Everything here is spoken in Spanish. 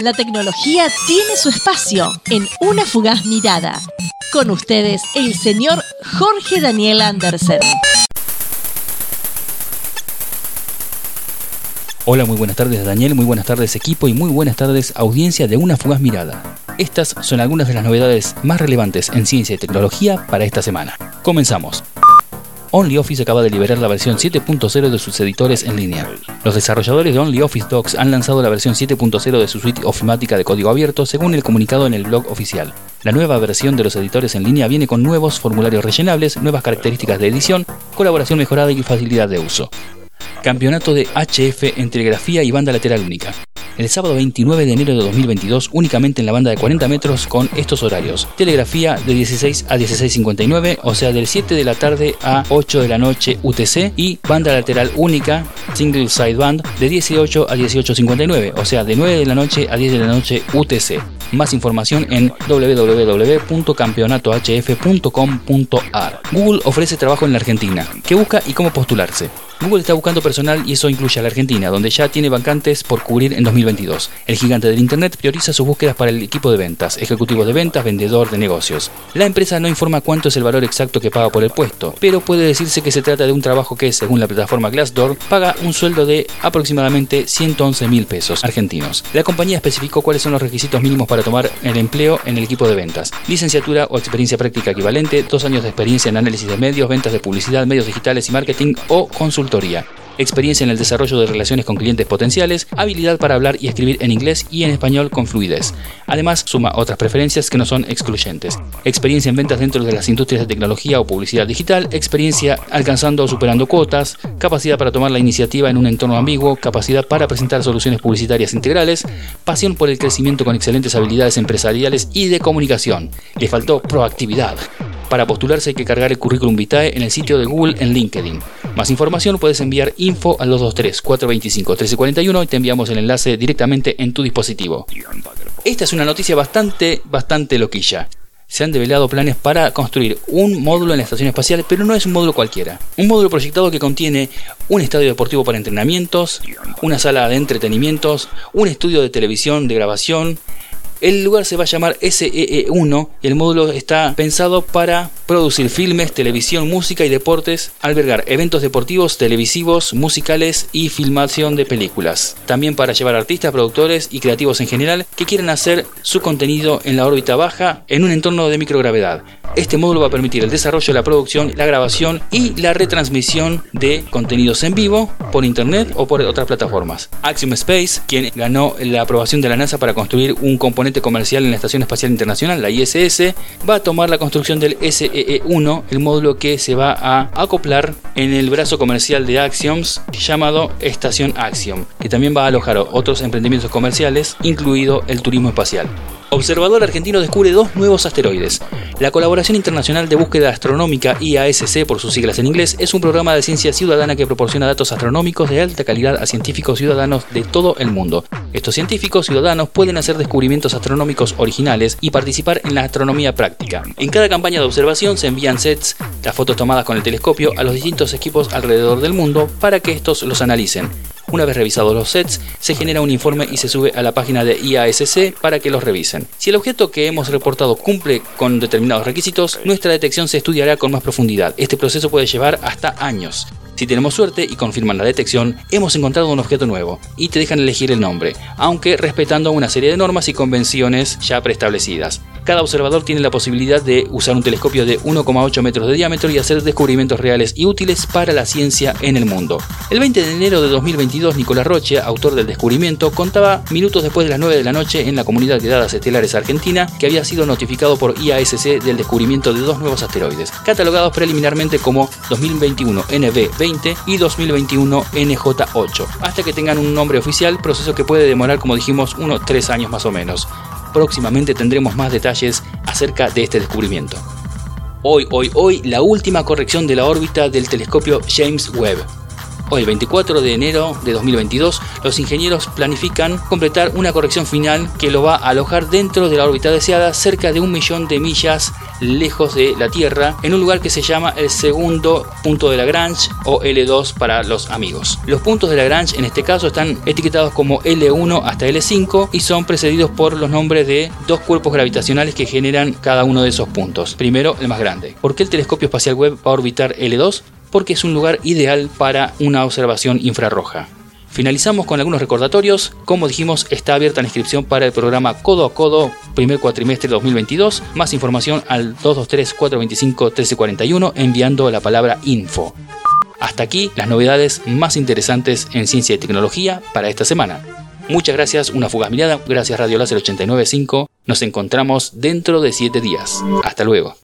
La tecnología tiene su espacio en una fugaz mirada. Con ustedes, el señor Jorge Daniel Andersen. Hola, muy buenas tardes Daniel, muy buenas tardes equipo y muy buenas tardes audiencia de Una Fugaz Mirada. Estas son algunas de las novedades más relevantes en ciencia y tecnología para esta semana. Comenzamos. OnlyOffice acaba de liberar la versión 7.0 de sus editores en línea. Los desarrolladores de OnlyOffice Docs han lanzado la versión 7.0 de su suite ofimática de código abierto según el comunicado en el blog oficial. La nueva versión de los editores en línea viene con nuevos formularios rellenables, nuevas características de edición, colaboración mejorada y facilidad de uso. Campeonato de HF en telegrafía y banda lateral única el sábado 29 de enero de 2022 únicamente en la banda de 40 metros con estos horarios. Telegrafía de 16 a 16.59, o sea del 7 de la tarde a 8 de la noche UTC y banda lateral única, single side band, de 18 a 18.59, o sea de 9 de la noche a 10 de la noche UTC. Más información en www.campeonatohf.com.ar. Google ofrece trabajo en la Argentina. ¿Qué busca y cómo postularse? Google está buscando personal y eso incluye a la Argentina, donde ya tiene vacantes por cubrir en 2022. El gigante del Internet prioriza sus búsquedas para el equipo de ventas, ejecutivo de ventas, vendedor de negocios. La empresa no informa cuánto es el valor exacto que paga por el puesto, pero puede decirse que se trata de un trabajo que, según la plataforma Glassdoor, paga un sueldo de aproximadamente 111 mil pesos argentinos. La compañía especificó cuáles son los requisitos mínimos para tomar el empleo en el equipo de ventas. Licenciatura o experiencia práctica equivalente, dos años de experiencia en análisis de medios, ventas de publicidad, medios digitales y marketing o consultoría experiencia en el desarrollo de relaciones con clientes potenciales, habilidad para hablar y escribir en inglés y en español con fluidez. Además, suma otras preferencias que no son excluyentes. Experiencia en ventas dentro de las industrias de tecnología o publicidad digital, experiencia alcanzando o superando cuotas, capacidad para tomar la iniciativa en un entorno ambiguo, capacidad para presentar soluciones publicitarias integrales, pasión por el crecimiento con excelentes habilidades empresariales y de comunicación. Le faltó proactividad. Para postularse hay que cargar el currículum vitae en el sitio de Google en LinkedIn. Más información puedes enviar info al 223-425-1341 y te enviamos el enlace directamente en tu dispositivo. Esta es una noticia bastante, bastante loquilla. Se han develado planes para construir un módulo en la estación espacial, pero no es un módulo cualquiera. Un módulo proyectado que contiene un estadio deportivo para entrenamientos, una sala de entretenimientos, un estudio de televisión de grabación, el lugar se va a llamar SEE1 y el módulo está pensado para producir filmes, televisión, música y deportes, albergar eventos deportivos, televisivos, musicales y filmación de películas. También para llevar artistas, productores y creativos en general que quieran hacer su contenido en la órbita baja en un entorno de microgravedad. Este módulo va a permitir el desarrollo, la producción, la grabación y la retransmisión de contenidos en vivo por internet o por otras plataformas. Axiom Space, quien ganó la aprobación de la NASA para construir un componente comercial en la Estación Espacial Internacional, la ISS, va a tomar la construcción del SEE-1, el módulo que se va a acoplar en el brazo comercial de Axioms llamado Estación Axiom, que también va a alojar otros emprendimientos comerciales, incluido el turismo espacial. Observador argentino descubre dos nuevos asteroides. La Colaboración Internacional de Búsqueda Astronómica, IASC por sus siglas en inglés, es un programa de ciencia ciudadana que proporciona datos astronómicos de alta calidad a científicos ciudadanos de todo el mundo. Estos científicos ciudadanos pueden hacer descubrimientos astronómicos originales y participar en la astronomía práctica. En cada campaña de observación se envían sets, las fotos tomadas con el telescopio, a los distintos equipos alrededor del mundo para que estos los analicen. Una vez revisados los sets, se genera un informe y se sube a la página de IASC para que los revisen. Si el objeto que hemos reportado cumple con determinados requisitos, nuestra detección se estudiará con más profundidad. Este proceso puede llevar hasta años. Si tenemos suerte y confirman la detección, hemos encontrado un objeto nuevo y te dejan elegir el nombre, aunque respetando una serie de normas y convenciones ya preestablecidas. Cada observador tiene la posibilidad de usar un telescopio de 1,8 metros de diámetro y hacer descubrimientos reales y útiles para la ciencia en el mundo. El 20 de enero de 2022, Nicolás Roche, autor del descubrimiento, contaba minutos después de las 9 de la noche en la comunidad de dadas estelares argentina que había sido notificado por IASC del descubrimiento de dos nuevos asteroides, catalogados preliminarmente como 2021 NB20 y 2021 NJ8, hasta que tengan un nombre oficial, proceso que puede demorar, como dijimos, unos 3 años más o menos próximamente tendremos más detalles acerca de este descubrimiento. Hoy, hoy, hoy, la última corrección de la órbita del telescopio James Webb. Hoy, el 24 de enero de 2022, los ingenieros planifican completar una corrección final que lo va a alojar dentro de la órbita deseada cerca de un millón de millas lejos de la Tierra, en un lugar que se llama el segundo punto de Lagrange o L2 para los amigos. Los puntos de Lagrange en este caso están etiquetados como L1 hasta L5 y son precedidos por los nombres de dos cuerpos gravitacionales que generan cada uno de esos puntos. Primero, el más grande. ¿Por qué el telescopio espacial Webb va a orbitar L2? Porque es un lugar ideal para una observación infrarroja. Finalizamos con algunos recordatorios. Como dijimos, está abierta la inscripción para el programa Codo a Codo, primer cuatrimestre 2022. Más información al 223-425-1341 enviando la palabra info. Hasta aquí las novedades más interesantes en ciencia y tecnología para esta semana. Muchas gracias, una fugaz mirada. Gracias Radio Láser 895. Nos encontramos dentro de 7 días. Hasta luego.